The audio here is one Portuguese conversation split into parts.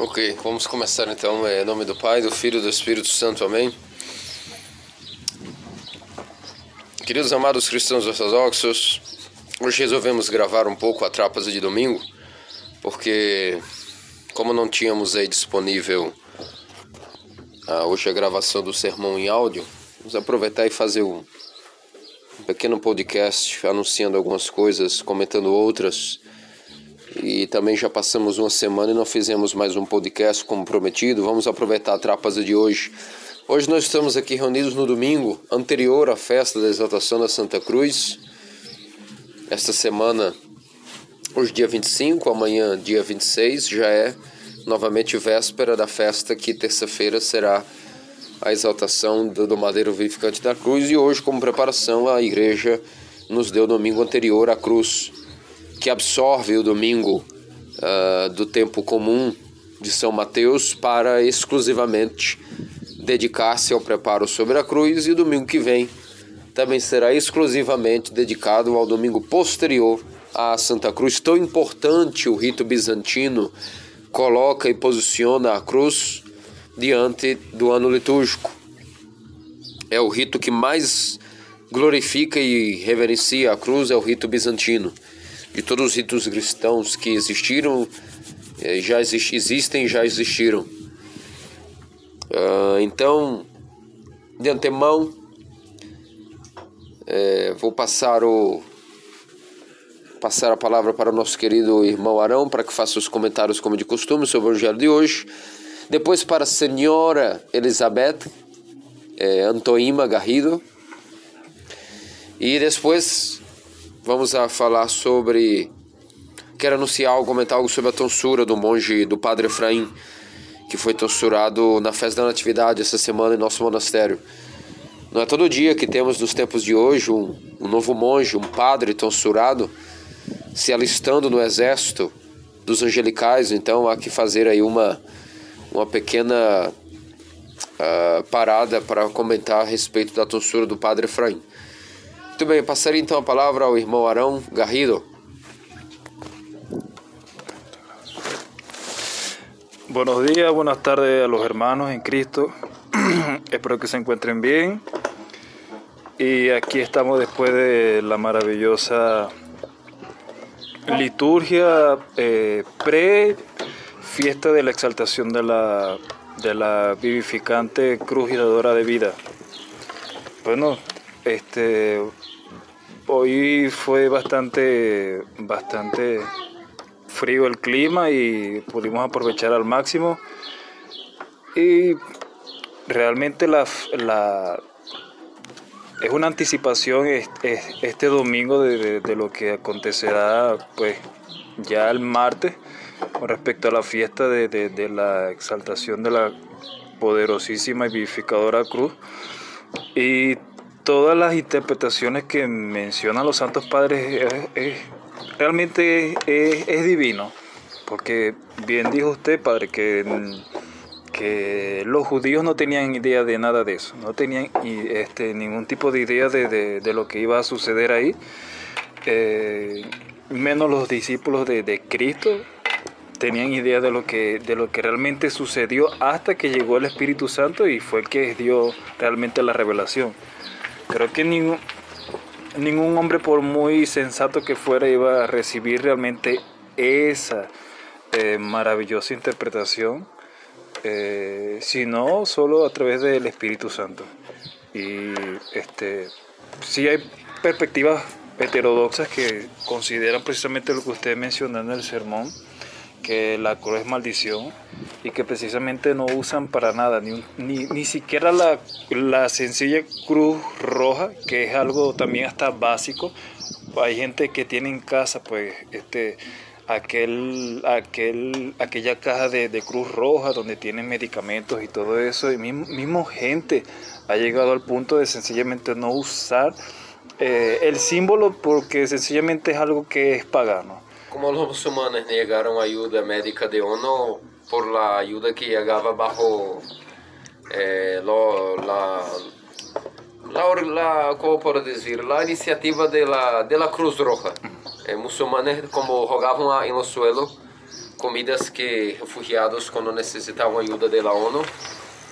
Ok, vamos começar então. É, em nome do Pai, do Filho e do Espírito Santo. Amém. Queridos amados cristãos ortodoxos, hoje resolvemos gravar um pouco a Trápasa de domingo, porque como não tínhamos aí disponível ah, hoje a gravação do sermão em áudio, vamos aproveitar e fazer um, um pequeno podcast anunciando algumas coisas, comentando outras e também já passamos uma semana e não fizemos mais um podcast como prometido. Vamos aproveitar a trapeza de hoje. Hoje nós estamos aqui reunidos no domingo anterior à festa da exaltação da Santa Cruz. Esta semana, hoje dia 25, amanhã dia 26, já é novamente véspera da festa que terça-feira será a exaltação do Madeiro Vivificante da Cruz e hoje como preparação a igreja nos deu domingo anterior à cruz que absorve o domingo uh, do tempo comum de São Mateus para exclusivamente dedicar-se ao preparo sobre a cruz e o domingo que vem também será exclusivamente dedicado ao domingo posterior à Santa Cruz. Tão importante o rito bizantino coloca e posiciona a cruz diante do ano litúrgico. É o rito que mais glorifica e reverencia a cruz, é o rito bizantino de todos os ritos cristãos que existiram, eh, já exist, existem, já existiram. Uh, então, de antemão, é, vou passar o passar a palavra para o nosso querido irmão Arão para que faça os comentários como de costume sobre o evangelho de hoje. Depois para a senhora Elizabeth é, Antoima Garrido. E depois vamos a falar sobre. Quero anunciar algo, comentar algo sobre a tonsura do monge, do padre Efraim, que foi tonsurado na festa da Natividade essa semana em nosso monastério. Não é todo dia que temos nos tempos de hoje um, um novo monge, um padre tonsurado, se alistando no exército dos angelicais, então há que fazer aí uma, uma pequena uh, parada para comentar a respeito da tonsura do padre Efraim. Muito bem, passaria então a palavra ao Garrido. Buenos días, buenas tardes a los hermanos en Cristo. Espero que se encuentren bien. Y aquí estamos después de la maravillosa liturgia eh, pre fiesta de la exaltación de la, de la vivificante cruz giradora de vida. Bueno, este Hoy fue bastante, bastante frío el clima y pudimos aprovechar al máximo. Y realmente la, es una anticipación este domingo de, lo que acontecerá pues ya el martes con respecto a la fiesta de, de la exaltación de la poderosísima y vivificadora cruz. Y todas las interpretaciones que mencionan los santos padres realmente es, divino, porque bien dijo usted, padre, que, que los judíos no tenían idea de nada de eso, no tenían este, ningún tipo de idea de, lo que iba a suceder ahí, eh, menos los discípulos de, de Cristo tenían idea de lo que de lo que realmente sucedió hasta que llegó el Espíritu Santo y fue el que dio realmente la revelación. Creo que ningún, ningún hombre, por muy sensato que fuera, iba a recibir realmente esa eh, maravillosa interpretación, eh, sino solo a través del Espíritu Santo. Y este, sí hay perspectivas heterodoxas que consideran precisamente lo que usted mencionó en el sermón, que la cruz es maldición y que precisamente no usan para nada, ni, ni, ni siquiera la, la, sencilla cruz roja, que es algo también hasta básico. Hay gente que tiene en casa pues este aquel, aquel, aquella caja de, de cruz roja donde tienen medicamentos y todo eso, y mismo, mismo gente ha llegado al punto de sencillamente no usar eh, el símbolo porque sencillamente es algo que es pagano. Como los musulmanes negaron ayuda médica de ONU por la ayuda que llegaba bajo eh, lo, la, la, la, ¿cómo puedo decir? la iniciativa de la, de la Cruz Roja. Eh, musulmanes como rogaban en los suelos comidas que refugiados quando necessitavam ajuda da ONU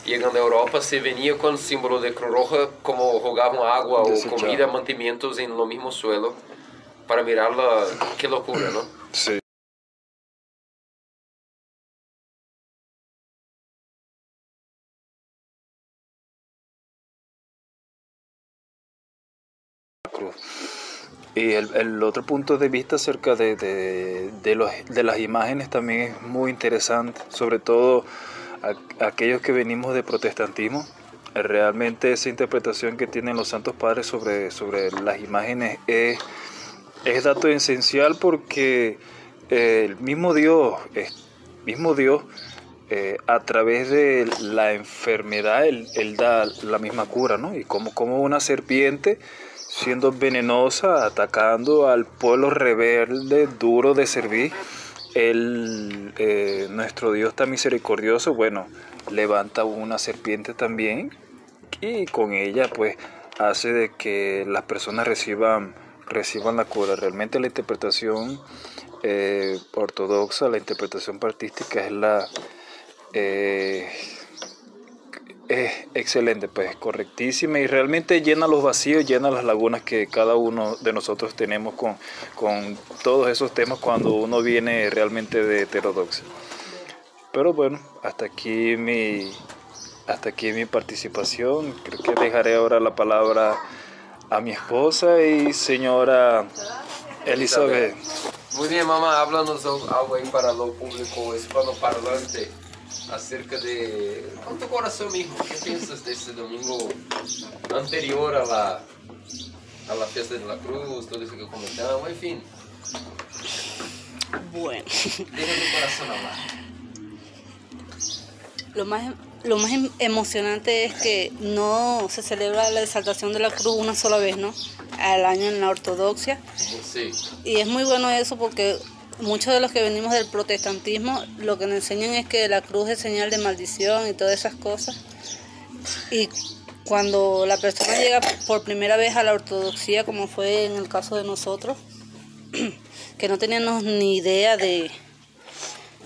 chegando à Europa se venia com o símbolo de Cruz Roja como rogavam água ou comida, mantimentos em no mesmo suelo para mirarla, que loucura, não? Sim. Y el, el, otro punto de vista acerca de, de, de, los, de, las imágenes también es muy interesante, sobre todo aquellos que venimos de protestantismo. Realmente esa interpretación que tienen los santos padres sobre, sobre las imágenes es, es dato esencial porque el mismo Dios, mismo Dios eh, a través de la enfermedad, él, él, da la misma cura, ¿no? Y como, como una serpiente siendo venenosa, atacando al pueblo rebelde, duro de servir. El, eh, nuestro Dios tan misericordioso, bueno, levanta una serpiente también y con ella pues hace de que las personas reciban, reciban la cura. Realmente la interpretación eh, ortodoxa, la interpretación partística es la... Eh, es excelente, pues correctísima y realmente llena los vacíos, llena las lagunas que cada uno de nosotros tenemos con, con todos esos temas cuando uno viene realmente de heterodoxia. Pero bueno, hasta aquí mi, hasta aquí mi participación. Creo que dejaré ahora la palabra a mi esposa y señora Elizabeth. Muy bien, mamá, háblanos algo ahí para lo público hispanoparlante. acerca de con tu corazón mismo, ¿qué piensas de ese domingo anterior a la, a la fiesta de la cruz, todo eso que comentamos, en fin? Bueno. Deja tu corazón hablar. Lo más, lo más em, emocionante es que no se celebra la exaltación de la cruz una sola vez, ¿no? Al año en la ortodoxia. Sí. Y es muy bueno eso porque muchos de los que venimos del protestantismo lo que nos enseñan es que la cruz es señal de maldición y todas esas cosas. Y cuando la persona llega por primera vez a la ortodoxia, como fue en el caso de nosotros, que no teníamos ni idea de,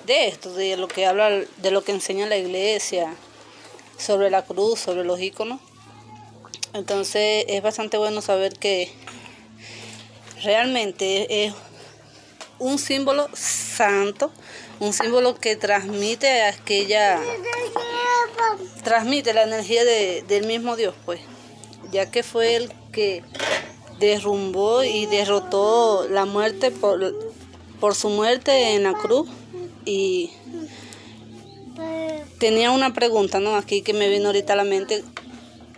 de esto, de lo que habla, de lo que enseña la iglesia sobre la cruz, sobre los iconos. Entonces es bastante bueno saber que realmente es un símbolo santo, un símbolo que transmite aquella, transmite la energía de, del mismo Dios, pues, ya que fue el que derrumbó y derrotó la muerte por, por su muerte en la cruz y tenía una pregunta, ¿no? Aquí que me vino ahorita a la mente.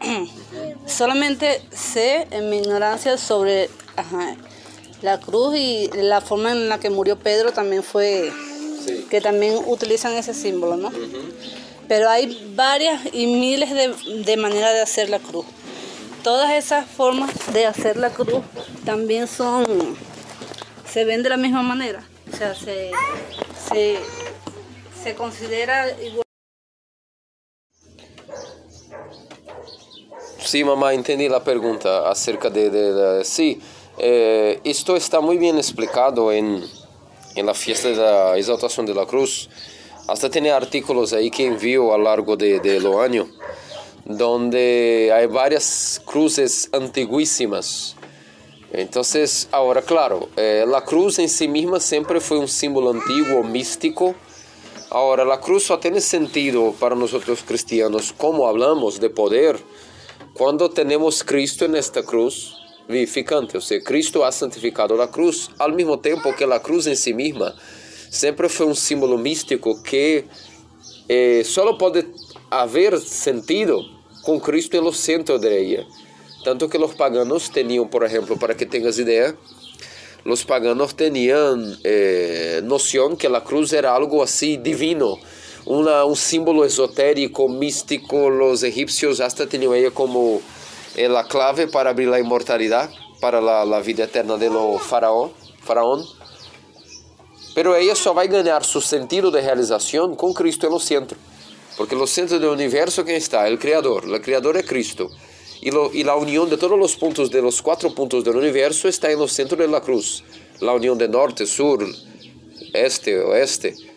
Solamente sé en mi ignorancia sobre ajá, la cruz y la forma en la que murió Pedro también fue que también utilizan ese símbolo, ¿no? Pero hay varias y miles de, de maneras de hacer la cruz. Todas esas formas de hacer la cruz también son, se ven de la misma manera. O sea, se, se, se considera igual. Sí, mamá, entendí la pregunta acerca de, de, de sí. Eh, esto está muy bien explicado en, en la fiesta de la exaltación de la cruz. Hasta tiene artículos ahí que envío a lo largo de, de lo año, donde hay varias cruces antiguísimas. Entonces, ahora, claro, eh, la cruz en sí misma siempre fue un símbolo antiguo, místico. Ahora, la cruz só tiene sentido para nosotros cristianos, como hablamos de poder, cuando tenemos Cristo en esta cruz vivificante, ou seja, Cristo ha santificado a cruz, ao mesmo tempo que a cruz em si mesma sempre foi um símbolo místico que eh, só pode haver sentido com Cristo no centro de ella. Tanto que os paganos tinham, por exemplo, para que tenhas ideia, os paganos tinham eh, noção que a cruz era algo assim divino, uma, um símbolo esotérico, místico. Os egípcios até tinham ela como é a clave para abrir a imortalidade, para a vida eterna do faraó, faraón. Pero ela só vai ganhar seu sentido de realização com Cristo no centro. Porque no centro do universo quem está? O Criador. O Criador é Cristo. E, lo, e a união de todos os pontos, de los quatro pontos do universo está no centro da cruz. A união de norte, sur, este, oeste.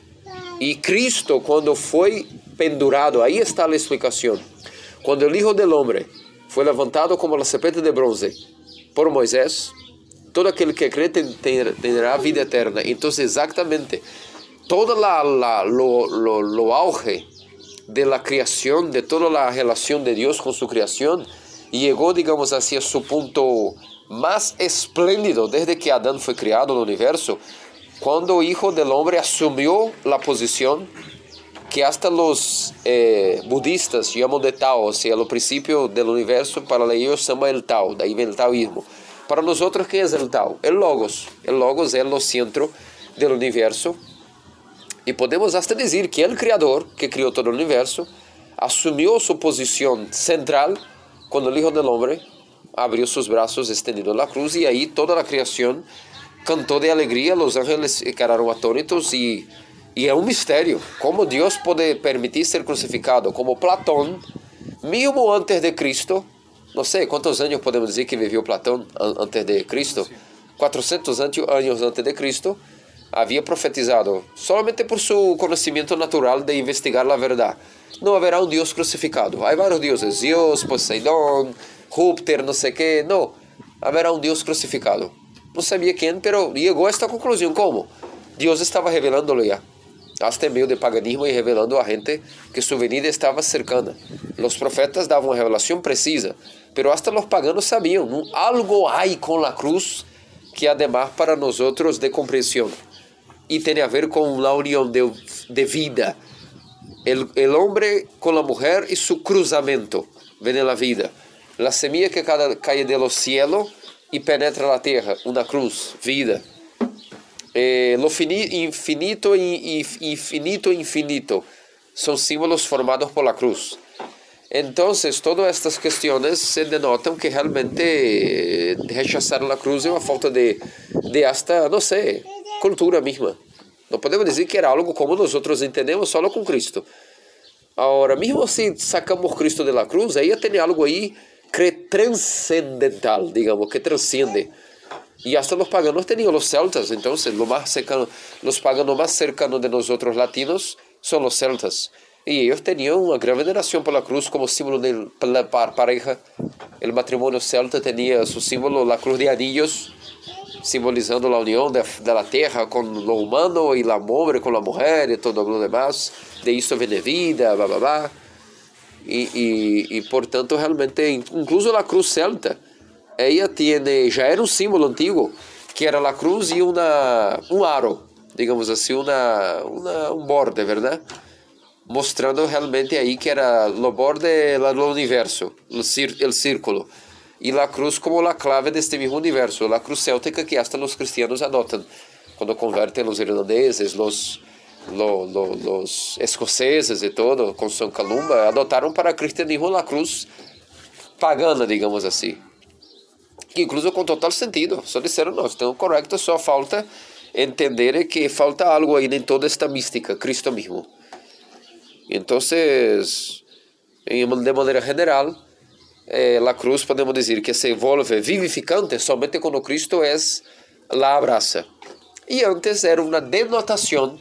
Y Cristo cuando fue pendurado, ahí está la explicación. Cuando el Hijo del Hombre fue levantado como la serpiente de bronce por Moisés, todo aquel que cree tendrá vida eterna. Entonces exactamente todo la, lo, lo, lo auge de la creación, de toda la relación de Dios con su creación, llegó, digamos así, a su punto más espléndido desde que Adán fue creado en el universo, cuando el Hijo del Hombre asumió la posición que hasta los eh, budistas llaman de Tao, o sea, el principio del universo para ellos se llama el Tao, de ahí viene el taoísmo. Para nosotros, ¿qué es el Tao? El Logos. El Logos es el centro del universo. Y podemos hasta decir que el Creador, que creó todo el universo, asumió su posición central cuando el Hijo del Hombre abrió sus brazos extendido la cruz y ahí toda la creación cantó de alegría, los ángeles quedaron atónitos y, y es un misterio. ¿Cómo Dios puede permitir ser crucificado? Como Platón, mismo antes de Cristo, no sé cuántos años podemos decir que vivió Platón antes de Cristo, 400 años antes de Cristo, había profetizado, solamente por su conocimiento natural de investigar la verdad. No habrá un Dios crucificado. Hay varios dioses, Dios, Poseidón, Júpiter, no sé qué. No, habrá un Dios crucificado. No sabía quién, pero llegó a esta conclusión. ¿Cómo? Dios estaba revelándolo ya. Hasta en medio de paganismo y revelando a gente que su venida estaba cercana. Los profetas daban revelación precisa, pero hasta los paganos sabían, ¿no? algo hay con la cruz que además para nosotros de comprensión y tiene a ver con la unión de, de vida. El, el, hombre con la mujer y su cruzamiento viene la vida. La semilla que cae de los cielos y penetra la tierra, una cruz, vida. Eh, lo infinito y infinito infinito son símbolos formados por la cruz. Entonces, todas estas cuestiones se denotan que realmente eh, rechazar la cruz es una falta de, de no sé, cultura misma. Não podemos dizer que era algo como nós outros entendemos só com Cristo. Agora, mesmo se sacamos Cristo de la cruz, aí tem algo aí que transcendental, digamos, que transcende. E hasta os paganos tinham os celtas, então, lo mais cercano, os paganos mais cercanos de nós outros latinos são os celtas. E eles tinham uma grande veneração pela cruz como símbolo de pareja. O matrimônio celta tinha seu símbolo, a cruz de anillos, simbolizando a união da, da terra com o humano e a homem com a mulher e todo o demás. De isso vem vida, blá, blá, blá. E, e, e, portanto, realmente, incluso a cruz celta, ela tiene, já era um símbolo antigo, que era a cruz e uma, um aro, digamos assim, uma, uma, um borde, verdade? Mostrando realmente aí que era o borde do universo, o círculo e a cruz como a clave deste mesmo universo, a cruz céltica que hasta os cristianos adotam quando convertem os irlandeses, os, los, los, los escoceses e todo, com São Calumba, adotaram para cristianismo a cruz pagana, digamos assim. Incluso com total sentido, só disseram, não, estão correto, só falta entender que falta algo aí em toda esta mística, Cristo mesmo. Então, de maneira general, eh, la cruz podemos dizer que se volve vivificante somente quando Cristo é la abraça. E antes era uma denotação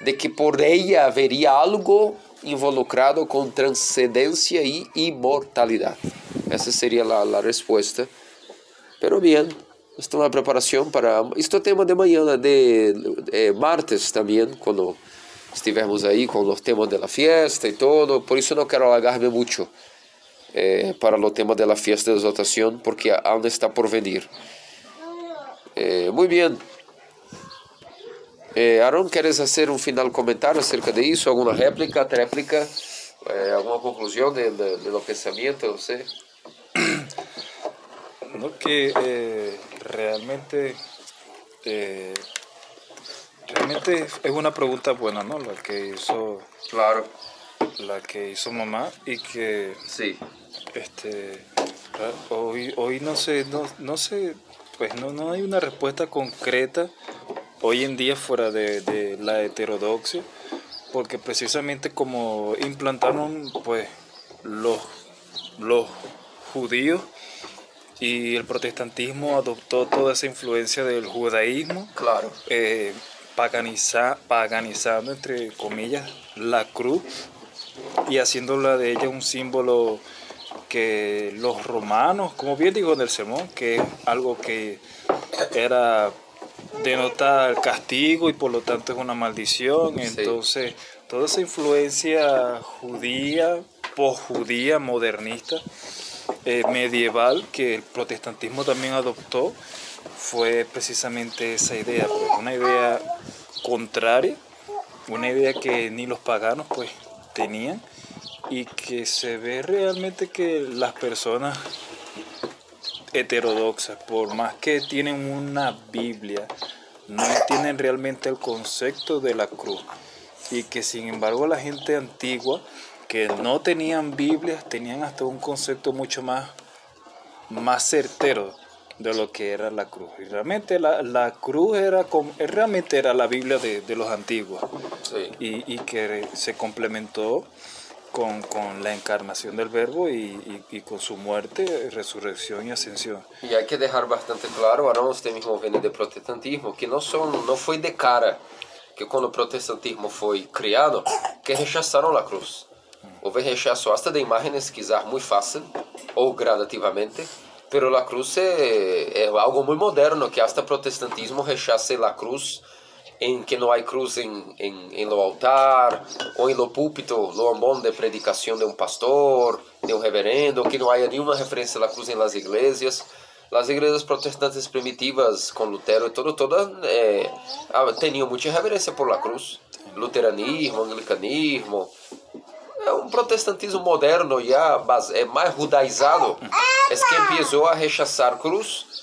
de que por ella haveria algo involucrado com transcendência e imortalidade. Essa seria a, resposta. Pero bien, esta é uma preparação para. Isto é tema de manhã, de, de martes também, quando estivermos aí com os temas da fiesta e todo. Por isso não quero alargar-me eh, para o tema da fiesta de exaltação, porque ainda está por vir. Eh, bem. Eh, Aaron, ¿quieres hacer un final comentario acerca de eso? ¿Alguna réplica, tréplica? Eh, ¿Alguna conclusión de, de, de los pensamientos? No sé. No, que eh, realmente, eh, realmente es una pregunta buena, ¿no? La que hizo, claro, la que hizo mamá y que, sí, este, hoy, hoy no sé, no, no sé, pues no, no hay una respuesta concreta hoy en día fuera de, de la heterodoxia, porque precisamente como implantaron pues los, los judíos y el protestantismo adoptó toda esa influencia del judaísmo. Claro. Eh, paganiza, paganizando, entre comillas, la cruz y haciéndola de ella un símbolo que los romanos, como bien digo en el sermón, que es algo que era denota el castigo y por lo tanto es una maldición. Entonces, toda esa influencia judía, posjudía, modernista, eh, medieval, que el protestantismo también adoptó, fue precisamente esa idea, pues, una idea contraria, una idea que ni los paganos pues tenían y que se ve realmente que las personas heterodoxas, por más que tienen una Biblia, no tienen realmente el concepto de la cruz. Y que sin embargo la gente antigua, que no tenían Biblias, tenían hasta un concepto mucho más, más certero de lo que era la cruz. Y realmente la, la cruz era, realmente era la Biblia de, de los antiguos. Y, y que se complementó con, con, la encarnación del verbo y, y, y, con su muerte, resurrección y ascensión. Y hay que dejar bastante claro, ahora usted mismo viene de protestantismo, que no, son, no fue de cara que cuando el protestantismo fue creado, que rechazaron la cruz. Houve rechazo hasta de imágenes quizás muy fácil ou gradativamente, pero la cruz é, é algo muito moderno, que hasta protestantismo rechace la cruz em que não há cruz em, em, em lo altar, ou em lo púlpito, lo ambón de predicação de um pastor, de um reverendo, que não há nenhuma referência à cruz em las iglesias. As igrejas protestantes primitivas, com Lutero e todo, toda, é, tinham muita reverência por la cruz. Luteranismo, anglicanismo, é um protestantismo moderno, já é mais judaizado, é que começou a rechaçar cruz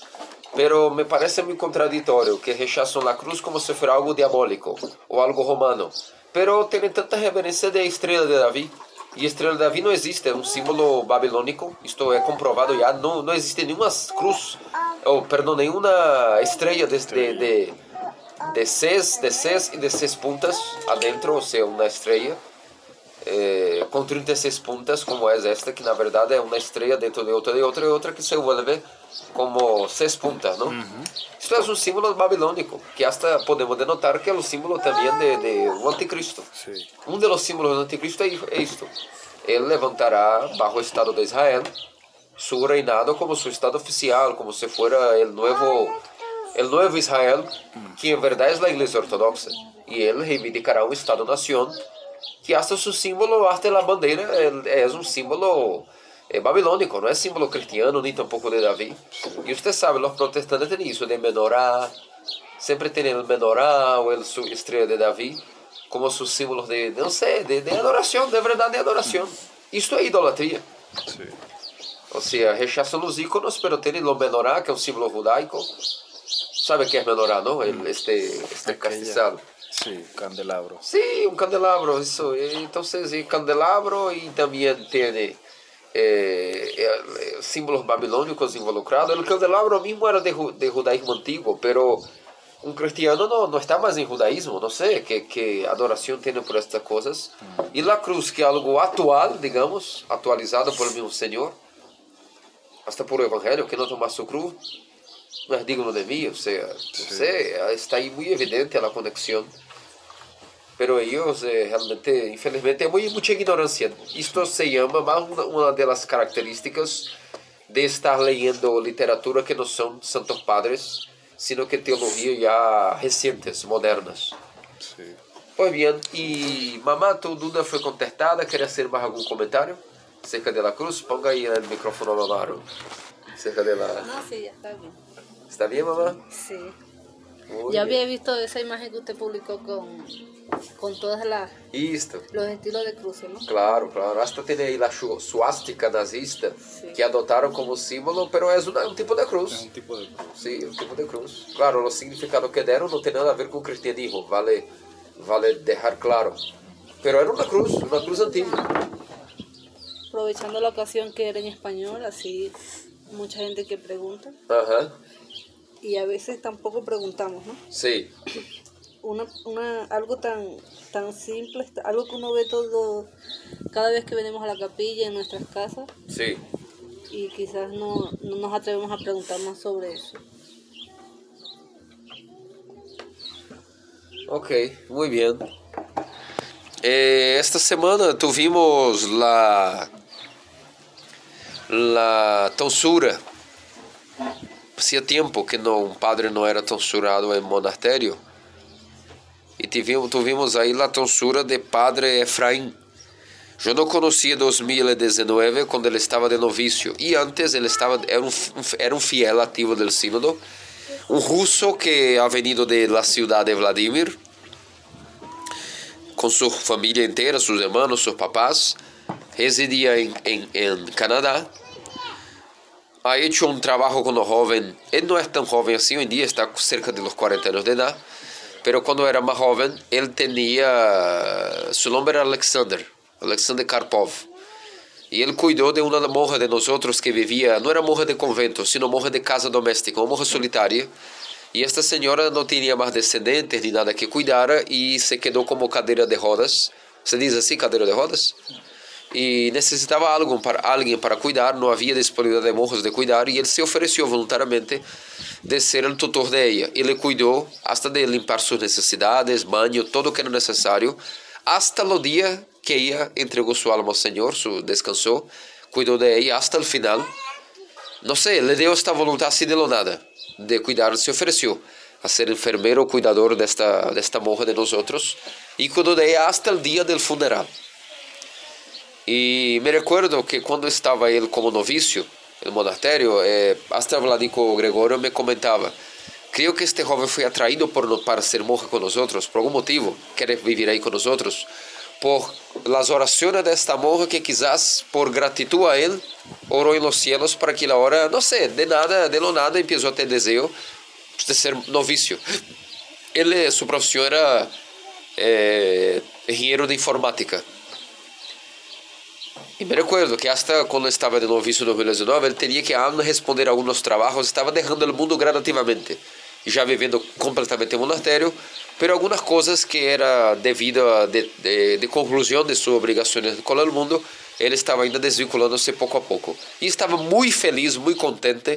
Pero me parece muy contradictorio que rechazan la cruz como si fuera algo diabólico o algo romano. Pero tienen tanta reverencia de estrella de David. E estrela de Davi não existe, é um símbolo babilônico. Isto é comprovado já. Não, não existe nenhuma cruz, ou perdão, nenhuma estrela de, de, de, de, seis, de seis e de seis puntas adentro, ou seja, uma estrela eh, com 36 puntas, como é esta, que na verdade é uma estrela dentro de outra, de outra, e outra que se vuelve como seis puntas, não? Isto é um símbolo babilônico, que hasta podemos denotar que é o símbolo também de, de o anticristo. Sí. Um dos símbolos do anticristo é, é isto. Ele levantará bajo o Estado de Israel su reinado como su estado oficial, como se fuera el nuevo, el nuevo Israel, que en verdad es la iglesia ortodoxa. Y él reivindicará un Estado-nación que hasta su símbolo, hasta la bandera, es un símbolo é babilônico, não é símbolo cristiano, nem tampouco de Davi. E você sabe, os protestantes têm isso de menorá, sempre têm o menorá ou a estrela de Davi como seus símbolos de, não sei, de, de adoração, de verdade de adoração. Isto é idolatria. Sim. Ou seja, rechaçam os íconos, mas tem o menorá, que é um símbolo judaico. Sabe o que é menorá, não? Este, este castiçado. Sí, candelabro. Sí, un candelabro, eso. Entonces, el candelabro y también tiene é, é, símbolos babilônicos involucrados. O candelabro mesmo era de, de judaísmo antigo, pero um cristiano não, não está mais em judaísmo, não sei que, que adoração tem por estas coisas. E a cruz, que é algo atual, digamos, atualizado por mesmo Senhor, hasta por o Evangelho, que não tomar sua cruz, não é digno de mim, ou seja, não sei, está aí muito evidente a conexão pero ellos eh, realmente, infelizmente, hay muy, mucha ignorancia. Esto se llama más una, una, de las características de estar leyendo literatura que no son santos padres, sino que teología ya recientes, modernas. Sí. Pues bien, y mamá, tu duda fue contestada, ¿quieres hacer más algún comentario acerca de la cruz? Ponga ahí el micrófono a mamá, acerca de la... No, sí, ya está bien. ¿Está bien, mamá? Sí. Muy ya bien. había visto esa imagen que usted publicó con con todas las Isto. los estilos de cruce, ¿no? Claro, claro. Hasta tem aí a suástica nazista sí. que adotaram como símbolo, pero um, um tipo de cruz. É um tipo de cruz. Sim, um tipo de cruz. Claro, o significado que deram não tem nada a ver com o cristianismo, vale, vale deixar claro. Pero era uma cruz, uma cruz antiga. Aprovechando a ocasião que era em espanhol, assim, muita gente que pergunta. Ajá. Y a veces tampoco preguntamos, ¿no? Sí. una, una, algo tan, tan simple, algo que uno ve todo, cada vez que venimos a la capilla en nuestras casas. Sí. Y quizás no, no nos atrevemos a preguntar más sobre eso. Ok, muy bien. Eh, esta semana tuvimos la, la tonsura. Hacía tiempo que no, un padre no era tonsurado en monasterio. Tivemos, tuvimos aí a tonsura de padre Efraim. Eu não conhecia 2019 quando ele estava de novício. E antes ele estava, era um, era um fiel ativo do sínodo. Um russo que ha venido de la cidade de Vladimir. Com sua família inteira, seus irmãos, seus papás. Residia em, em, em Canadá. Ha hecho um trabalho com o jovem. Ele não é tão jovem assim, hoje em dia está cerca de los 40 anos de idade pero quando era mais jovem, ele tinha. Seu nome era Alexander, Alexander Karpov. E ele cuidou de uma monja de nós outros que vivia, não era monja de convento, sino monja de casa doméstica, uma monja solitária. E esta senhora não tinha mais descendentes nem nada que cuidara e se quedou como cadeira de rodas. Você diz assim, cadeira de rodas? E necessitava algo para, alguém para cuidar, não havia disponibilidade de monjas de cuidar, e ele se ofereceu voluntariamente de ser o tutor de ella. Ele cuidou hasta de limpar suas necessidades, banho, todo o que era necessário, hasta o dia que ella entregou sua alma ao Senhor, su, descansou, cuidou de ella hasta o final. Não sei, le deu esta vontade assim de lo nada, de cuidar, se ofereceu a ser enfermeiro cuidador desta, desta monja de nós outros, e cuidou de ella hasta o dia do funeral. E me recuerdo que quando estava ele como novício, no monastério, eh, hasta Vladico Gregorio me comentava, creio que este jovem foi atraído por, para ser monja com nós por algum motivo, quer viver aí com nós por las orações desta monja que quizás por gratitud a ele, orou em los cielos para que a hora, não sei, de nada, de lo nada, começou a ter desejo de ser novício. Ele, sua profissão era eh, engenheiro de informática. E me recuerdo que hasta quando estava de novicio em 2019, ele teria que a responder alguns trabalhos, estava deixando o mundo gradativamente, já vivendo completamente em monastério, mas algumas coisas que era devido a de, de, de conclusão de suas obrigações com o mundo, ele estava ainda desvinculando-se pouco a pouco. E estava muito feliz, muito contente.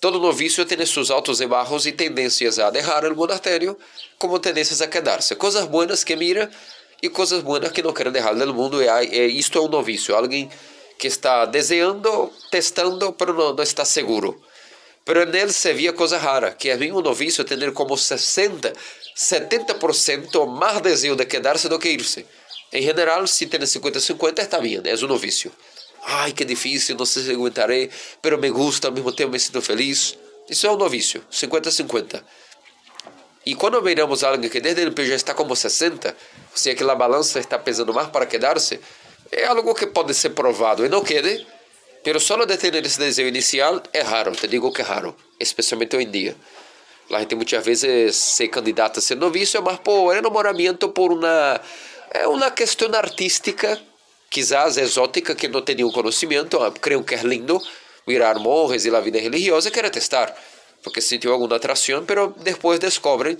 Todo novicio tem seus altos e baixos e tendências a deixar o monastério, como tendências a quedar-se. Coisas boas que mira e coisas boas que não quero deixar no mundo. É, é, isto é um novício, alguém que está desejando, testando, mas não, não está seguro. Pero nele se via coisa rara, que é um novício ter como 60, 70% mais desejo de quedar-se do que ir-se. Em geral, se tem 50-50, está bem, é um novício. Ai, que difícil, não sei se aguentarei, pero me gusta, ao mesmo tempo me sinto feliz. Isso é um novício, 50-50. E quando miramos algo que desde o já está como 60, ou seja, que a balança está pesando mais para quedar-se, é algo que pode ser provado e não quede, mas só de ter esse desejo inicial é raro, te digo que é raro, especialmente hoje em dia. A gente muitas vezes se candidata a ser noviço, mas por enamoramento, por uma, é uma questão artística, quizás exótica, que não tem nenhum conhecimento, creio que é lindo, virar monges e a vida religiosa, quer testar porque sentiu alguma atração, mas depois descobrem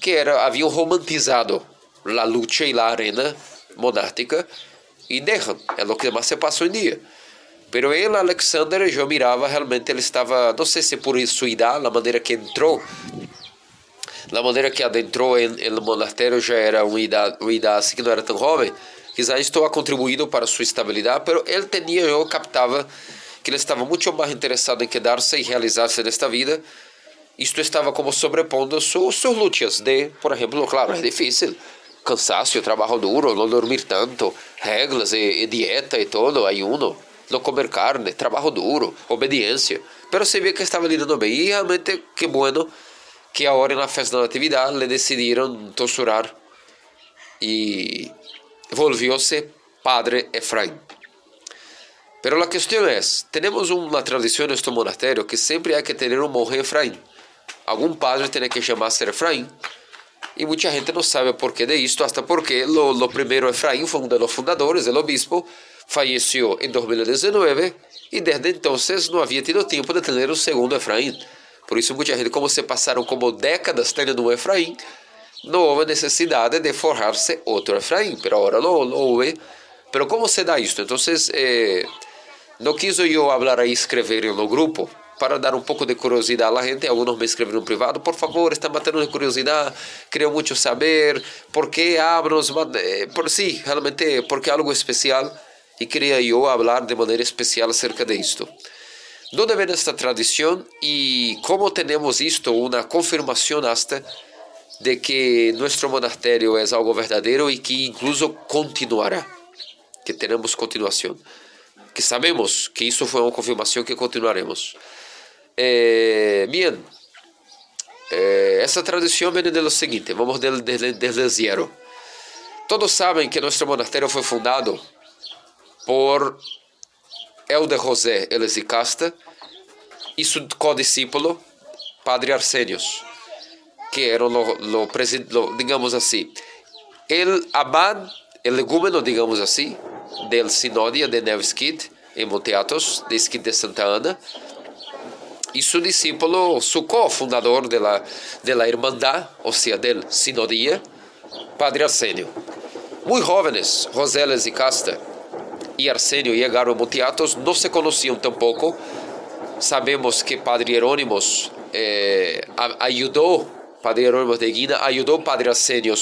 que era haviam romantizado a luta e a arena monástica e deixam. É o que mais se passa hoje em dia. Pero ele, Alexander, eu mirava realmente, ele estava, não sei se por sua idade, a maneira que entrou, a maneira que adentrou no monastério já era uma idade, uma idade assim que não era tão jovem, quizás isto ha contribuído para sua estabilidade, pero ele tinha, eu captava que ele estava muito mais interessado em quedar-se e realizar-se nesta vida isto estava como sobrepondo suas lutas de, por exemplo, claro, é difícil, cansaço, trabalho duro, não dormir tanto, regras e, e dieta e todo, ayuno, não comer carne, trabalho duro, obediência. Mas se vê que estava lidando bem e realmente que bueno que agora na festa da natividade le decidiram torturar e volviu-se Padre Efraim. Pero a questão é, temos uma tradição neste monastério que sempre há que ter um monge Efraim algum padre tem que chamar-se Efraim. E muita gente não sabe por que de isto, até porque o, primeiro Efraim foi um dos fundadores, o obispo, faleceu em 2019 e desde então não havia tido tempo de ter o segundo Efraim. Por isso, muita gente, como se passaram como décadas tendo um Efraim, não houve necessidade de forjar-se outro Efraim, mas agora não, houve. Mas como se dá isto? Então, eh, não quis eu falar aí, escrever no grupo, para dar um pouco de curiosidade à gente. Alguns me escreveram no privado, por favor, está matando de curiosidade, queria muito saber por que abros, por si, realmente, porque algo especial e queria eu falar de maneira especial acerca de isto. Onde vem esta tradição e como temos isto, uma confirmação hasta de que nosso monastério é algo verdadeiro e que incluso continuará, que teremos continuação, que sabemos que isso foi uma confirmação que continuaremos. Eh, bien, eh, essa tradição vem do seguinte, vamos desde, desde, desde zero. Todos sabem que nosso monastério foi fundado por Elder José Elesicasta e seu codiscípulo, Padre Arsénios, que era, lo, lo, lo, digamos assim, el abad, el legúmeno, digamos assim, del Sinódia de Nevskid, em Monte Athos, de Skid de Santa Ana, e seu discípulo, su cofundador de la, de la ou seja, del Sinodia, Padre Arsenio. Muito jovens, Roseles e Casta e Arsenio chegaram a Monte Athos, não se conheciam tampouco. Sabemos que Padre Jerônimos eh, ajudou, Padre Jerônimos de Guina ajudou Padre Arsenio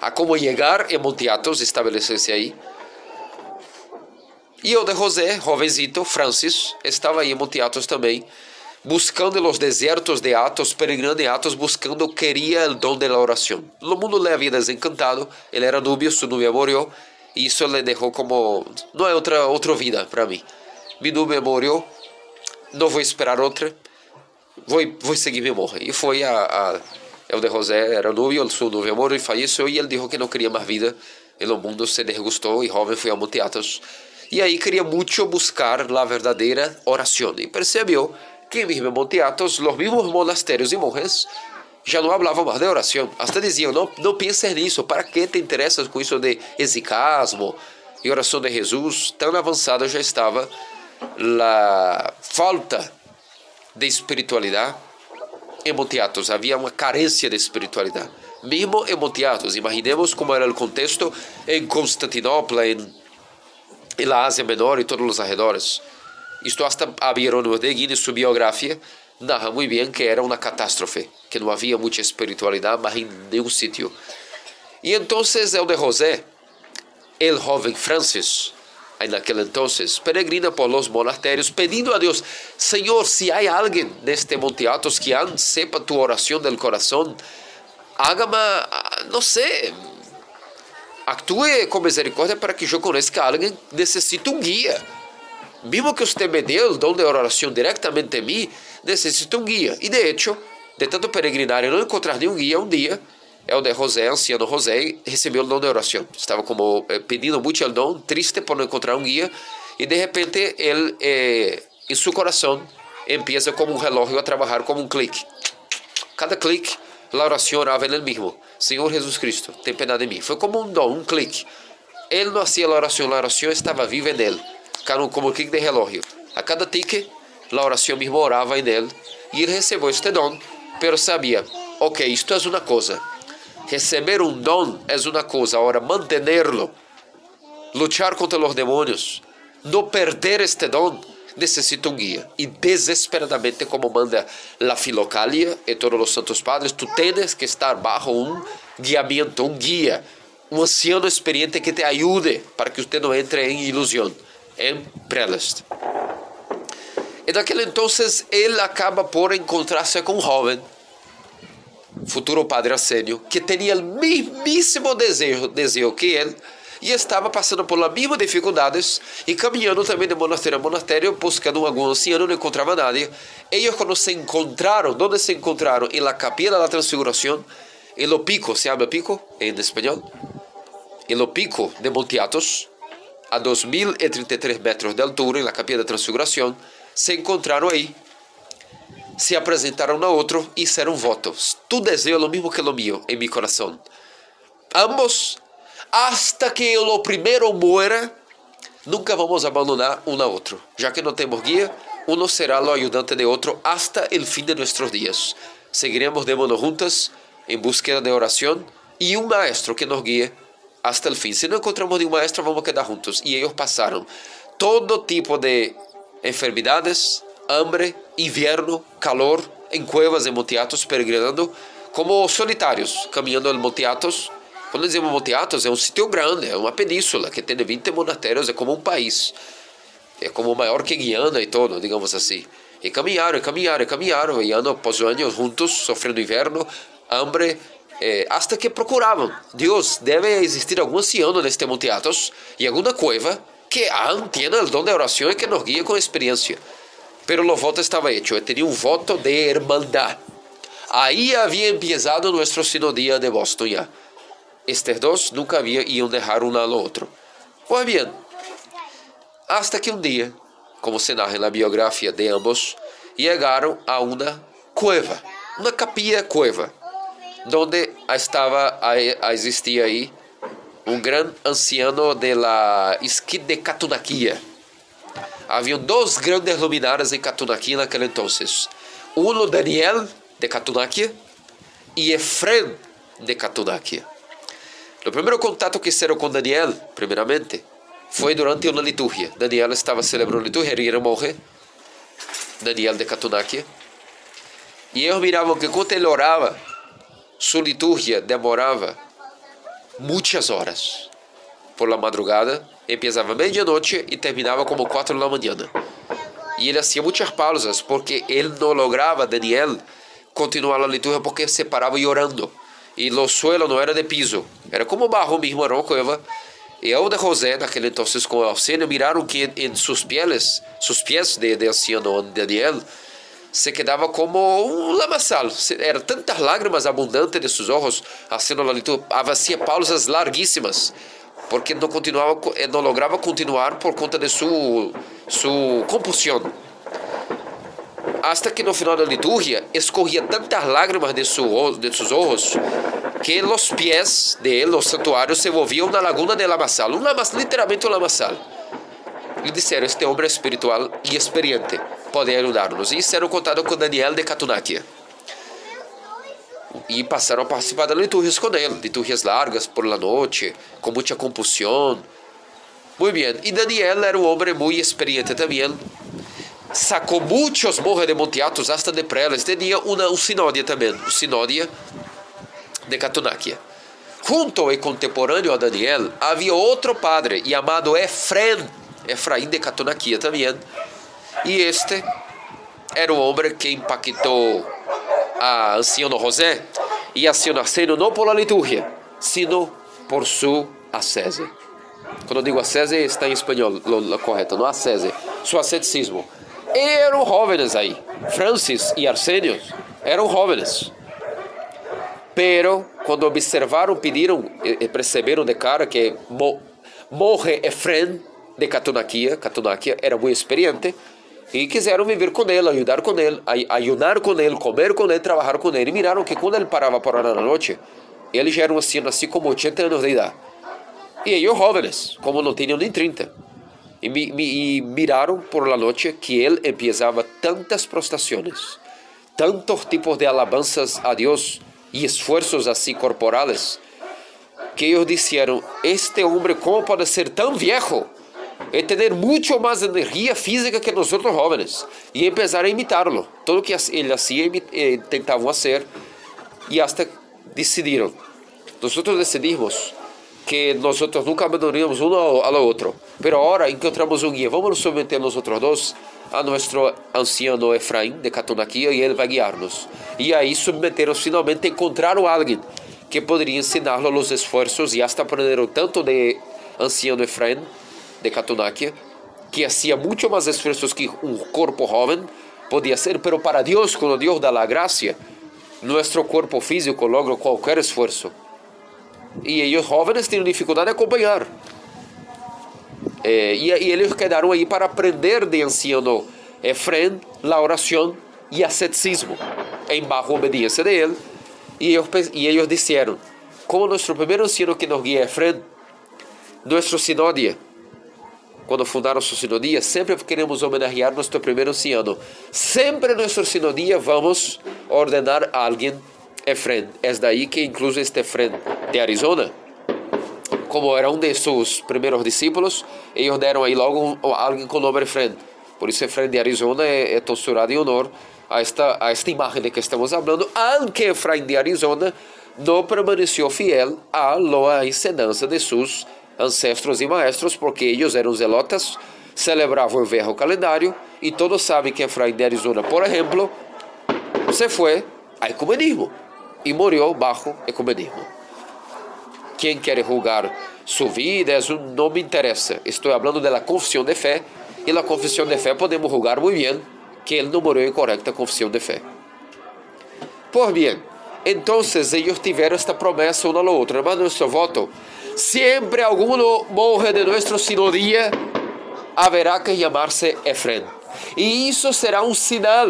a como chegar a Monte Athos, estabelecer-se aí. E o de José, jovenzito, Francis, estava aí em Monte Athos também buscando los desertos de Atos, peregrinando em Atos, buscando, queria o dom da oração. O mundo le desencantado, ele era núbio, sua núbia morreu, e isso le deixou como, não é outra, outra vida para mim. Minha núbia morreu, não vou esperar outra, vou, vou seguir minha morte. E foi a, a el de José, era núbio, sua núbia morreu e faleceu, e ele disse que não queria mais vida no mundo, se desgustou, e jovem foi a Monte Atos. E aí queria muito buscar a verdadeira oração, e percebeu que mismo Monte Athos, los mismos monasterios y monjes já não falavam mais de oração. Hasta diziam, não, não penses nisso, para que te interessas com isso de exicasmo e oração de Jesus? Tão avançada já estava a falta de espiritualidade em Monte Athos. Havia uma carência de espiritualidade. Mesmo em Monte Athos, imaginemos como era o contexto em Constantinopla, em, em Ásia Menor e todos os arredores. Isto hasta Abierônimo de Guinness, sua biografia, narra muito bem que era uma catástrofe, que não havia muita espiritualidade, mas em nenhum sítio. E então, el de José, el jovem Francis, en aquel entonces, peregrina por los monasterios, pedindo a Deus, Senhor, se há alguém neste Monte Athos que sepa tu oração del coração, hágame, não sei, actue com misericórdia para que eu conheça alguém necessita um guia mesmo que você me dê o dom de oração diretamente a mim, necessito um guia. E de hecho, de tanto peregrinar e não encontrar nenhum guia, um dia, é o de José, anciano José, recebeu o dom de oração. Estava como eh, pedindo muito o dom, triste por não encontrar um guia, e de repente ele, eh, em seu coração, empieza como um relógio a trabalhar como um clique. Cada clique, a oração orava ele mesmo. Senhor Jesus Cristo, tem pena de mim. Foi como um dom, um clique. Ele não fazia a oração, a oração estava viva nele como clique de relógio. A cada tique, a oração mesmo orava em ele e ele recebeu este dom, pero sabia, ok, isto é uma coisa. Receber um dom é uma coisa, agora mantenerlo, lutar contra os demônios, não perder este dom, necessita um guia. E desesperadamente, como manda a Filocalia e todos os santos padres, tu tens que estar bajo um guiamento, um guia, um anciano experiente que te ajude para que você não entre em ilusão em Prelest. E naquele entonces ele acaba por encontrar-se com um jovem, futuro padre Arsenio, que tinha o mesmíssimo desejo, desejo que ele e estava passando por as mesmas dificuldades e caminhando também de monastério a monastério, buscando algum anciano, não encontrava nadie. Eles quando se encontraram, onde se encontraram? Em la capilla da transfiguração, em lo pico, se chama pico em espanhol? Em lo pico de Monte Athos, a 2.033 metros de altura, na Capilla da Transfiguração, se encontraram aí, se apresentaram a outro e fizeram votos. Tu desejo o mesmo que o meu em meu coração. Ambos, hasta que o primeiro muera, nunca vamos abandonar um a outro. Já que não temos guia, um será o ajudante de outro hasta o fim de nossos dias. Seguiremos de mano juntas em busca de oração e um maestro que nos guie hasta el fin. Si no encontramos de un maestro, vamos a quedar juntos. Y ellos pasaron todo tipo de enfermedades, hambre, inverno, calor, em cuevas, em Monte Athos, peregrinando, como solitários, caminhando no Monte Athos. Quando dizemos Monte Athos, é um sítio grande, é uma península que tem 20 monastérios, é como um país. É como maior que Guiana e todo, digamos assim. E caminharam, caminharam, caminharam, e ano após ano juntos, sofrendo inverno, hambre, eh, hasta que procuravam. Deus, deve existir algum anciano neste Monte Athos e alguma cueva que tenha o dom de oração e que nos guie com experiência. Pero o voto estava hecho, eu tinha um voto de hermandad. Aí havia empiezado nosso sinodia de Boston já. Estes dois nunca haviam iam deixar um ao outro. Pois bem, hasta que um dia, como se narra na biografia de ambos, chegaram a uma cueva, uma capilla cueva, onde estava a existir aí um grande anciano de la de Catunaquia. Havia dois grandes luminares em Catunaquia naquele entonces. Um Daniel de Catunaquia e Efrem de Catunaquia. O primeiro contato que fizeram com Daniel, primeiramente, foi durante uma liturgia. Daniel estava celebrando liturgia, ele ia morrer. Daniel de Catunaquia. E eles miravam que quando ele orava, sua liturgia demorava muitas horas. Por la madrugada, começava meia-noite e terminava como quatro da manhã. E ele fazia muitas pausas, porque ele não lograva, Daniel, continuar a liturgia porque se parava orando. E o suelo não era de piso, era como barro mesmo, era uma cueva. E eu de José, naquele entonces com auxílio, miraram que em seus pés, seus pés de, de anciano Daniel, se quedava como um lamaçal. Eram tantas lágrimas abundantes de seus olhos, haciendo a liturgia, havia pausas larguíssimas, porque não continuava, eh, não lograva continuar por conta de sua, sua compulsão. Hasta que no final da liturgia escorria tantas lágrimas de, su, de seus olhos que os pés de ele, os santuários, se envolviam na laguna de lamaçal, um lamaçal, literalmente um lamaçal. E disseram: Este homem é espiritual e experiente podem ajudar-nos. E era contado com Daniel de Catunaquia. E passaram a participar das liturgias com ele, liturgias largas por la noite, com muita compulsão. Muito bem. E Daniel era um homem muito experiente também. Sacou muitos morros de Monteatos hasta de prelas. Tinha uma, um sinódia também, o sinódia de Catunaquia. Junto e contemporâneo a Daniel, havia outro padre chamado Efraim, Efraim de Catunaquia também, e este era o homem que impactou a anciano José e a anciano Arsenio não por la liturgia, sino por su ascese. Quando digo ascese, está em espanhol, lo, correto, não ascese, su asceticismo. Eram jovens aí, Francis e Arsenio eram jovens. Pero, quando observaram, pediram e perceberam de cara que morre Efrem de Catunaquia, Catunaquia era muito experiente, e quiseram viver com ele, ajudar com ele, ayunar com ele, comer com ele, trabalhar com ele. E miraram que quando ele parava por orar na noite, ele já era um anciano assim como 80 anos de idade. E eles jovens, como não tinham nem 30. E, mi, e miraram por la noite que ele empiezava tantas prostrações, tantos tipos de alabanças a Deus e esforços assim corporais, que eles disseram: Este homem, como pode ser tão viejo? É ter muito mais energia física que nós outros jovens e começar a imitá-lo. Tudo que ele fazia, eh, tentavam fazer e até decidiram. Nós decidimos que nós nunca abandonaríamos um ao outro. Mas agora encontramos um guia. Vamos nos submeter nós dois a nosso anciano Efraim de Catonaquia e ele vai guiar-nos. E aí submeteram finalmente encontraram alguém que poderia ensinar-los os esforços e até aprenderam tanto de anciano Efraim de Catunaquia, que hacía mucho más esfuerzos que un cuerpo joven podía hacer, pero para Dios, cuando Dios da la gracia, nuestro cuerpo físico logra cualquier esfuerzo. Y ellos jóvenes tienen dificultad de acompañar. Eh, y, y, ellos quedaron ahí para aprender de anciano Efren la oración y ascetismo, en bajo obediencia de él. Y ellos, y ellos dijeron, como nuestro primer anciano que nos guía Efren, nuestro sinodía, quando fundaram sua sinodia, sempre queremos homenagear nosso primeiro anciano. Sempre em nossa sinodia vamos ordenar a alguém Efren. É daí que incluso este Efren de Arizona, como era um de seus primeiros discípulos, eles deram aí logo um, alguém com o nome Efren. Por isso Efraim de Arizona é, é torturado em honor a esta, a esta imagem de que estamos falando, aunque Efraim de Arizona não permaneceu fiel a la enseñanza de seus ancestros e maestros, porque eles eram zelotas, celebravam o velho calendário, e todos sabem que Efraim de Arizona, por exemplo, se foi a ecumenismo e morreu bajo ecumenismo. Quem quer julgar sua vida, isso não me interessa. Estou falando da confissão de fé, e na confissão de fé podemos julgar muito bem que ele não morreu em correta confissão de fé. Por bem, então eles tiveram esta promessa um ao outro. Mas nosso voto, sempre algum monge de nosso sinodia haverá que chamar-se Efrem. E isso será um sinal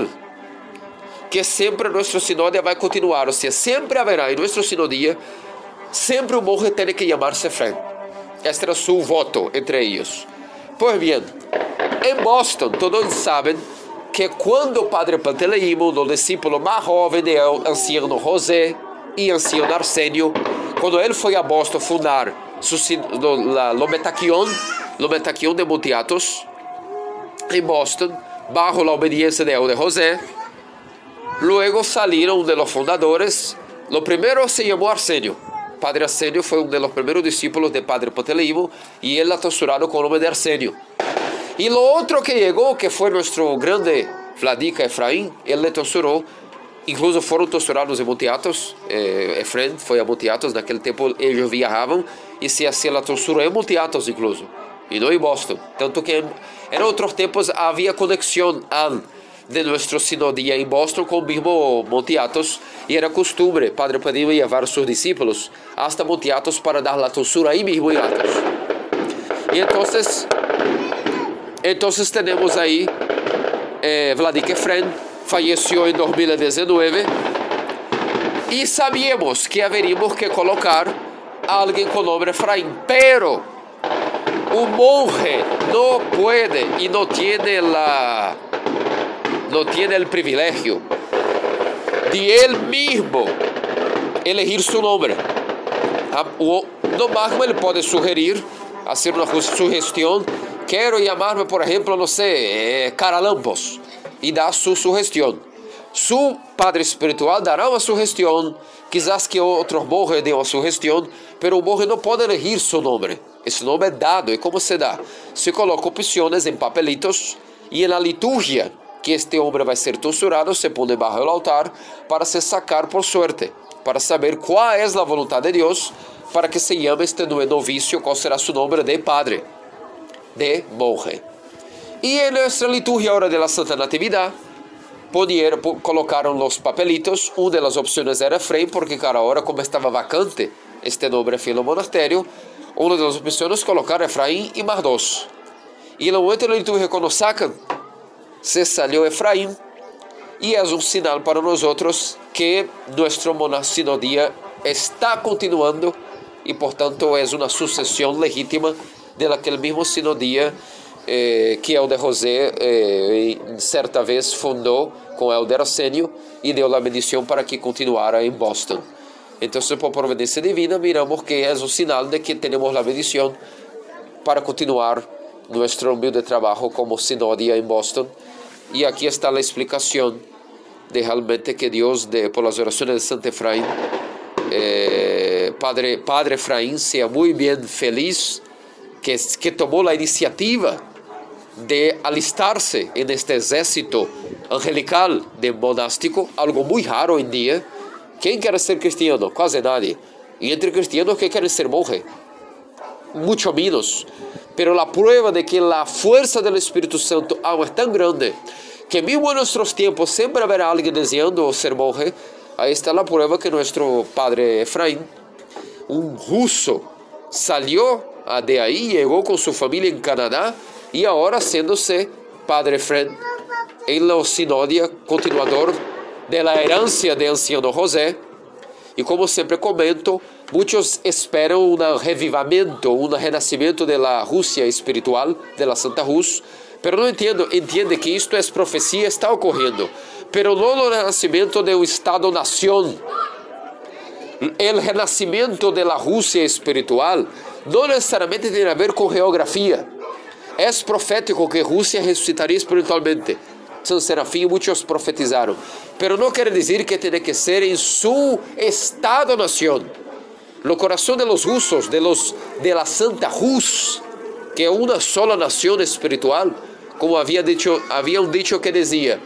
que sempre nosso sinódia vai continuar. Ou seja, sempre haverá em nosso sinodia, sempre um monge tem que chamar-se Efrem. Este era seu voto entre eles. Pois bem, em Boston, todos sabem que quando o padre Panteleimo, o discípulo mais jovem de anciano José e anciano Arsênio, quando ele foi a Boston fundar o Metaquion, o Metaquion de Montiatos, em Boston, bajo a obediência de, de José, luego salieron de los fundadores, lo primero se llamó Arsenio. Padre Arsenio foi um dos primeiros discípulos de Padre Panteleimo e ele torturado com o nome de Arsenio. E o outro que chegou, que foi nosso grande Vladica Efraim, ele torturou. Incluso foram torturados em Monteatos. Eh, Efraim foi a Monteatos, naquele tempo eles viajavam e se hacía a tortura em Monteatos, incluso, e não em Boston. Tanto que em outros tempos havia conexão de nosso sinodia em Boston com o mesmo Monteatos e era costume, Padre Padilha levar seus discípulos hasta Monteatos para dar a tortura aí mesmo em Atos. E então então temos aí eh, Efren, faleceu em 2019 e sabíamos que haveríamos que colocar alguém com nome Efraim, pero o monge não pode e não tem la não tem o privilégio de ele mesmo elegir seu nome. No máximo ele pode sugerir, fazer uma sugestão quero chamar-me, por exemplo, não sei, eh, Caralampos, e dar sua sugestão. Su padre espiritual dará uma sugestão, quizás que outro monge dê uma sugestão, mas o monge não pode elegir seu nome. Esse nome é dado, e como se dá? Se coloca opções em papelitos e na liturgia que este homem vai ser torturado, se põe debaixo do altar para se sacar por sorte, para saber qual é a vontade de Deus, para que se llame este novicio, qual será seu nome de padre de monje. Y en nuestra liturgia hora de la Santa Natividad, ponieron, colocaron los papelitos, una de las opciones era Efraín, porque cada hora como estaba vacante este nombre el monasterio, una de las opciones colocar Efraín y más dos. Y en el momento de la liturgia cuando sacan, se salió Efraín, y es un sinal para nosotros que nuestro monasinodia está continuando y por tanto es una sucesión legítima daquele mesmo sinodia eh, que Helder José eh, certa vez fundou com Helder Arsenio e deu a bendição para que continuara em Boston. Então, por providência divina, miramos que é um sinal de que temos a bendição para continuar nosso humilde trabalho como sinodia em Boston. E aqui está a explicação de realmente que Deus, de, por as orações de Santo Efraim, eh, Padre, Padre Efraim, seja muito bem feliz que, que tomou a iniciativa de alistar-se neste exército angelical de monástico, algo muito raro hoje em dia. Quem quer ser cristiano? Quase nadie. E entre cristianos, quem quer ser monge? Muito menos. Pero a prova de que a força do Espírito Santo é tão grande que mesmo em nossos tempos sempre haverá alguém desejando ser monge. Aí está a prova que nosso padre Efraim, um russo, saiu de ahí llegó con su familia en Canadá y ahora haciéndose Padre Fred en la sinodia continuador de la herencia de anciano José. E como sempre comento, muitos esperam um revivamento, um renascimento da Rússia espiritual, da Santa Rússia, pero não entendo, entende que isto é profecia, está ocorrendo, pero não o renascimento de um Estado-nação. O renascimento da Rússia espiritual não necessariamente tem a ver com geografia. É profético que Rússia ressuscitaria espiritualmente. São Serafim muitos profetizaram. Pero não quer dizer que tem que ser em seu estado-nação. No coração de los russos, de, los, de la Santa Rus, que é uma sola nação espiritual, como havia dicho, havia um dicho que dizia: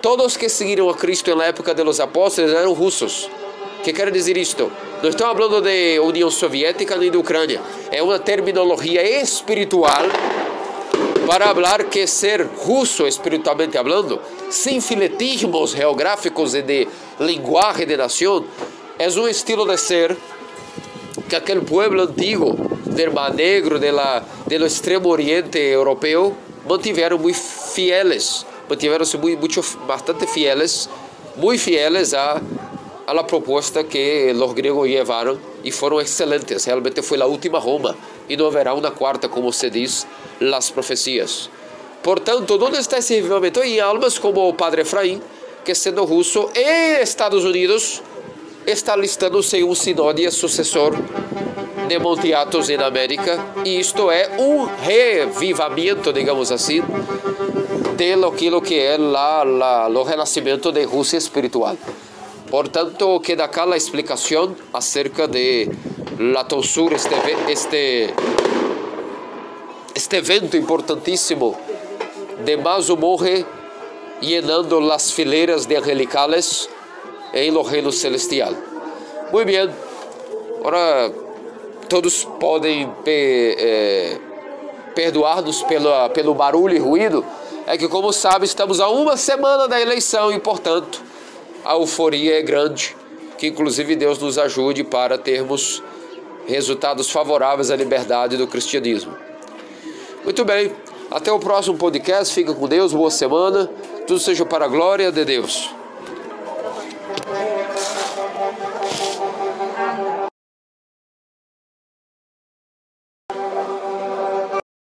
todos que seguiram a Cristo na época de los apóstolos eram russos. que quer dizer isto? Não estou falando de União Soviética nem de Ucrânia. É uma terminologia espiritual para falar que ser russo espiritualmente falando, sem filetismos geográficos e de linguagem de nação, é um estilo de ser que aquele pueblo antigo del Mar Negro, de la, extremo oriente europeu, mantiveram muito fieles, mantiveram-se muito, muito, bastante fieles, muito fieles a, a proposta que os gregos levaram e foram excelentes. Realmente foi a última Roma e não haverá uma quarta, como se diz las profecias. Portanto, onde está esse avivamento? Em almas como o Padre Efraim, que sendo russo, e Estados Unidos está listando-se um sinódia sucessor de Monte Athos na América, e isto é um revivamento, digamos assim, de aquilo que é la, la, o renascimento de Rússia espiritual. Portanto, queda acá a explicação acerca de la tonsura, este, este, este evento importantíssimo de Maso morre llenando las fileiras de angelicales em lo reino celestial. Muito bem, agora todos podem eh, perdoar-nos pelo, pelo barulho e ruído, é que, como sabe, estamos a uma semana da eleição e, portanto, a euforia é grande. Que inclusive Deus nos ajude para termos resultados favoráveis à liberdade do cristianismo. Muito bem, até o próximo podcast. Fica com Deus, boa semana. Tudo seja para a glória de Deus.